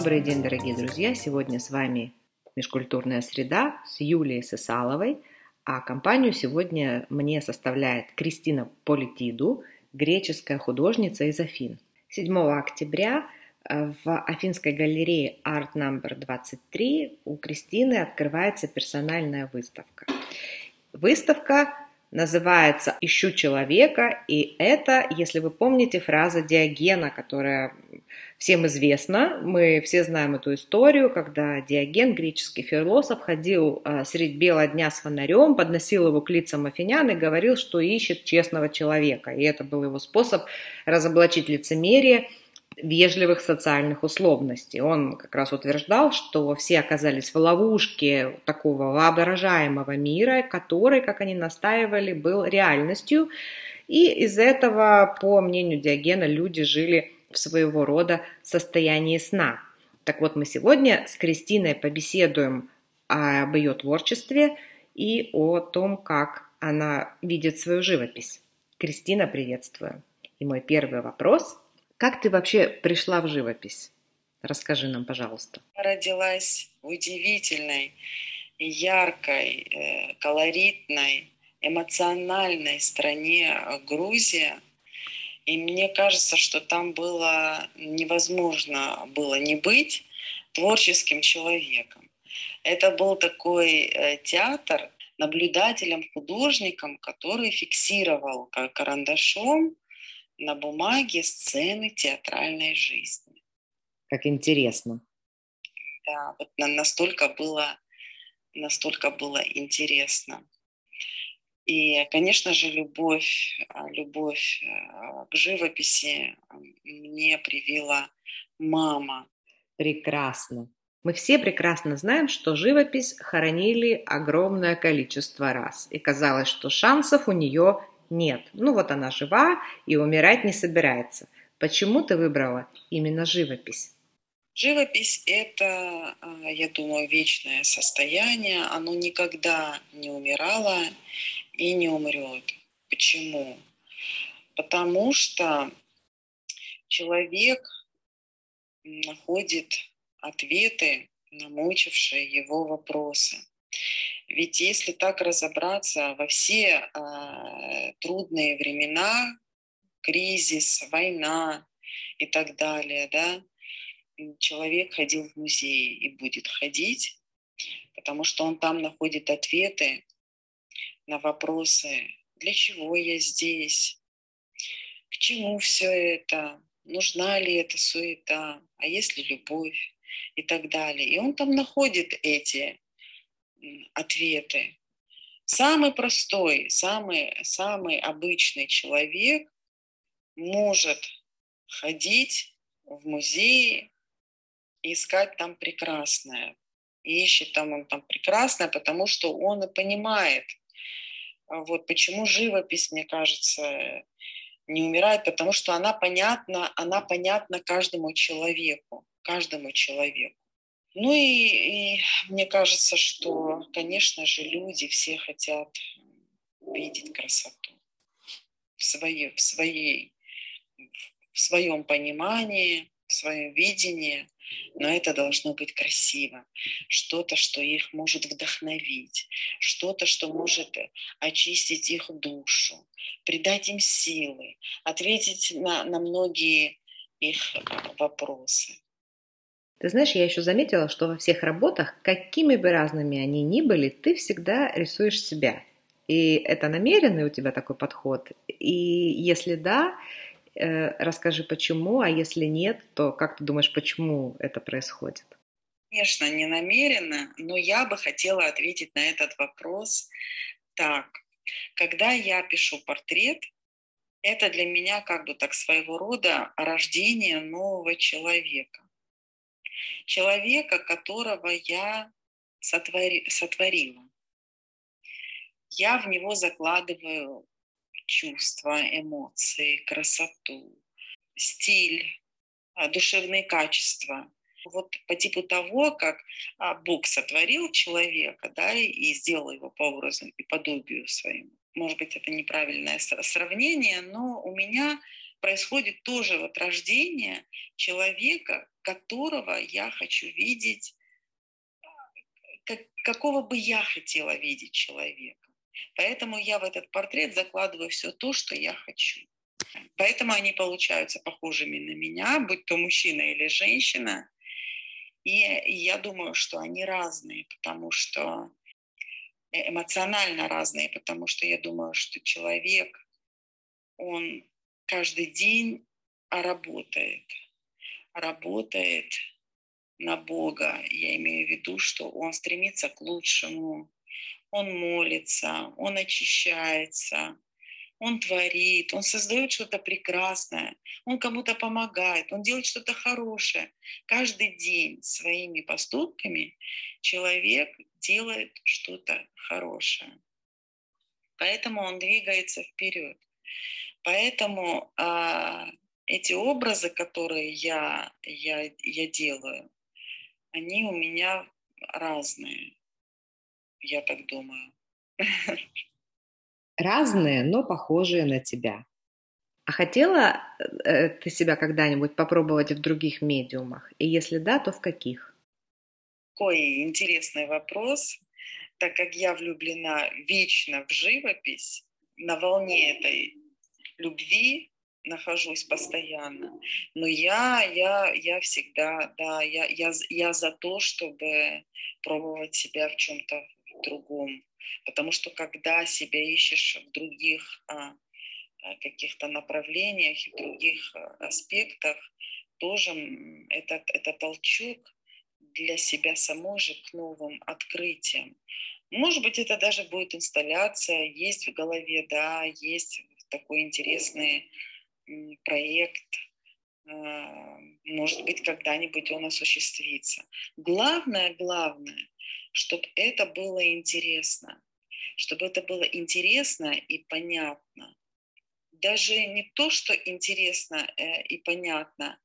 Добрый день, дорогие друзья! Сегодня с вами Межкультурная среда с Юлией Сысаловой, а компанию сегодня мне составляет Кристина Политиду, греческая художница из Афин. 7 октября э, в Афинской галерее Art Number 23 у Кристины открывается персональная выставка. Выставка называется «Ищу человека», и это, если вы помните, фраза Диогена, которая всем известна. Мы все знаем эту историю, когда Диоген, греческий философ, ходил а, средь бела дня с фонарем, подносил его к лицам афинян и говорил, что ищет честного человека. И это был его способ разоблачить лицемерие вежливых социальных условностей. Он как раз утверждал, что все оказались в ловушке такого воображаемого мира, который, как они настаивали, был реальностью. И из этого, по мнению Диогена, люди жили в своего рода состоянии сна. Так вот, мы сегодня с Кристиной побеседуем об ее творчестве и о том, как она видит свою живопись. Кристина, приветствую. И мой первый вопрос – как ты вообще пришла в живопись? Расскажи нам, пожалуйста. Родилась в удивительной, яркой, э, колоритной, эмоциональной стране Грузия. И мне кажется, что там было невозможно было не быть творческим человеком. Это был такой э, театр, наблюдателем, художником, который фиксировал карандашом на бумаге сцены театральной жизни. Как интересно. Да, вот настолько было, настолько было интересно. И, конечно же, любовь, а, любовь а, к живописи мне привила мама. Прекрасно. Мы все прекрасно знаем, что живопись хоронили огромное количество раз, и казалось, что шансов у нее нет. Ну вот она жива и умирать не собирается. Почему ты выбрала именно живопись? Живопись – это, а, я думаю, вечное состояние. Оно никогда не умирало и не умрет. Почему? Потому что человек находит ответы на мучившие его вопросы. Ведь если так разобраться во все э, трудные времена, кризис, война и так далее, да, человек ходил в музей и будет ходить, потому что он там находит ответы на вопросы, для чего я здесь, к чему все это, нужна ли эта суета, а есть ли любовь и так далее. И он там находит эти ответы. Самый простой, самый, самый обычный человек может ходить в музеи и искать там прекрасное. И ищет там он там прекрасное, потому что он и понимает, вот почему живопись, мне кажется, не умирает, потому что она понятна, она понятна каждому человеку, каждому человеку. Ну и, и мне кажется, что, конечно же, люди все хотят видеть красоту в, своей, в, своей, в своем понимании, в своем видении, но это должно быть красиво, что-то, что их может вдохновить, что-то, что может очистить их душу, придать им силы, ответить на, на многие их вопросы. Ты знаешь, я еще заметила, что во всех работах, какими бы разными они ни были, ты всегда рисуешь себя. И это намеренный у тебя такой подход? И если да, э, расскажи почему, а если нет, то как ты думаешь, почему это происходит? Конечно, не намеренно, но я бы хотела ответить на этот вопрос так. Когда я пишу портрет, это для меня как бы так своего рода рождение нового человека человека, которого я сотвори, сотворила. Я в него закладываю чувства, эмоции, красоту, стиль, а, душевные качества. Вот по типу того, как а, Бог сотворил человека, да, и сделал его по образу и подобию своему. Может быть, это неправильное сравнение, но у меня происходит тоже вот рождение человека, которого я хочу видеть, как, какого бы я хотела видеть человека. Поэтому я в этот портрет закладываю все то, что я хочу. Поэтому они получаются похожими на меня, будь то мужчина или женщина. И, я думаю, что они разные, потому что э, эмоционально разные, потому что я думаю, что человек, он каждый день работает, работает на Бога. Я имею в виду, что он стремится к лучшему, он молится, он очищается, он творит, он создает что-то прекрасное, он кому-то помогает, он делает что-то хорошее. Каждый день своими поступками человек делает что-то хорошее. Поэтому он двигается вперед. Поэтому а, эти образы, которые я, я, я делаю, они у меня разные, я так думаю. разные, но похожие на тебя. А хотела э, ты себя когда-нибудь попробовать в других медиумах? И если да, то в каких? Какой интересный вопрос, так как я влюблена вечно в живопись, на волне этой любви нахожусь постоянно. Но я, я, я всегда, да, я, я, я за то, чтобы пробовать себя в чем-то другом. Потому что когда себя ищешь в других а, а, каких-то направлениях и других а, аспектах, тоже это, это толчок для себя самой же к новым открытиям. Может быть, это даже будет инсталляция, есть в голове, да, есть такой интересный проект, может быть, когда-нибудь он осуществится. Главное, главное, чтобы это было интересно, чтобы это было интересно и понятно. Даже не то, что интересно э, и понятно,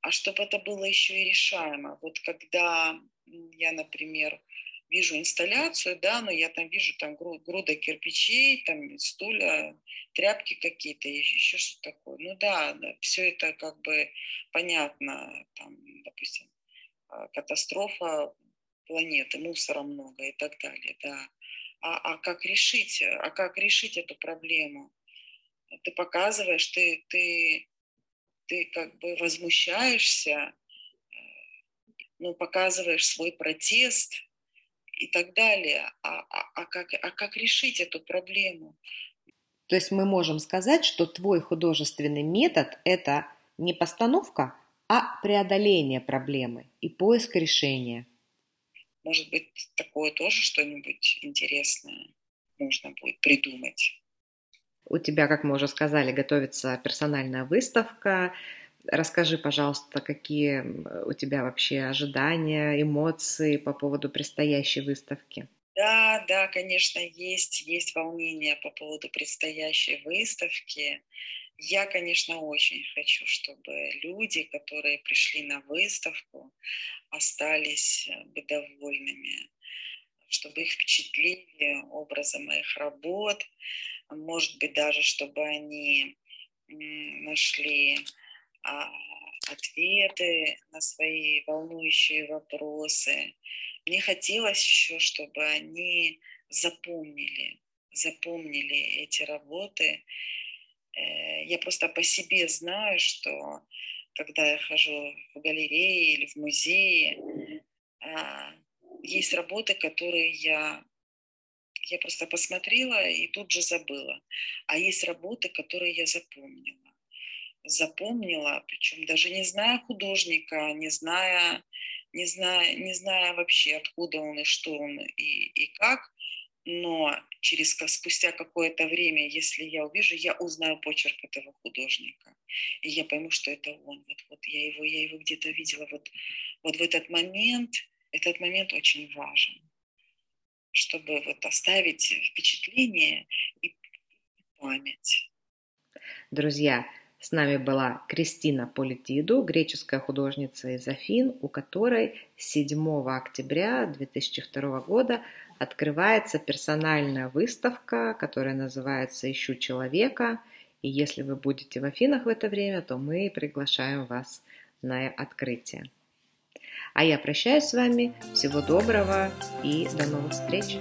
а чтобы это было еще и решаемо. Вот когда я, например, вижу инсталляцию, да, но я там вижу там груда кирпичей, там стулья, тряпки какие-то, еще что-то такое. Ну да, да, все это как бы понятно, там, допустим, а, катастрофа планеты, мусора много и так далее, да. А, а как решить, а как решить эту проблему? Ты показываешь, ты, ты, ты как бы возмущаешься, ну, показываешь свой протест и так далее. А, а, а, как, а как решить эту проблему? То есть мы можем сказать, что твой художественный метод – это не постановка, а преодоление проблемы и поиск решения – может быть, такое тоже что-нибудь интересное можно будет придумать. У тебя, как мы уже сказали, готовится персональная выставка. Расскажи, пожалуйста, какие у тебя вообще ожидания, эмоции по поводу предстоящей выставки? Да, да, конечно, есть, есть волнение по поводу предстоящей выставки. Я, конечно, очень хочу, чтобы люди, которые пришли на выставку, остались э, довольными, чтобы их впечатлили образы моих работ, может быть, даже чтобы они нашли а, ответы на свои волнующие вопросы. Мне хотелось еще, чтобы они запомнили, запомнили эти работы. Э, я просто по себе знаю, что когда я хожу в галереи или в музеи, а, есть работы, которые я, я просто посмотрела и тут же забыла. А есть работы, которые я запомнила. Запомнила, причем даже не зная художника, не зная, не зная, не зная вообще, откуда он и что он и, и как, но через спустя какое-то время, если я увижу, я узнаю почерк этого художника, и я пойму, что это он. Вот, вот я его, я его где-то видела. Вот, вот в этот момент, этот момент очень важен, чтобы вот оставить впечатление и память. Друзья, с нами была Кристина Политиду, греческая художница из Афин, у которой 7 октября 2002 года открывается персональная выставка, которая называется «Ищу человека». И если вы будете в Афинах в это время, то мы приглашаем вас на открытие. А я прощаюсь с вами. Всего доброго и до новых встреч!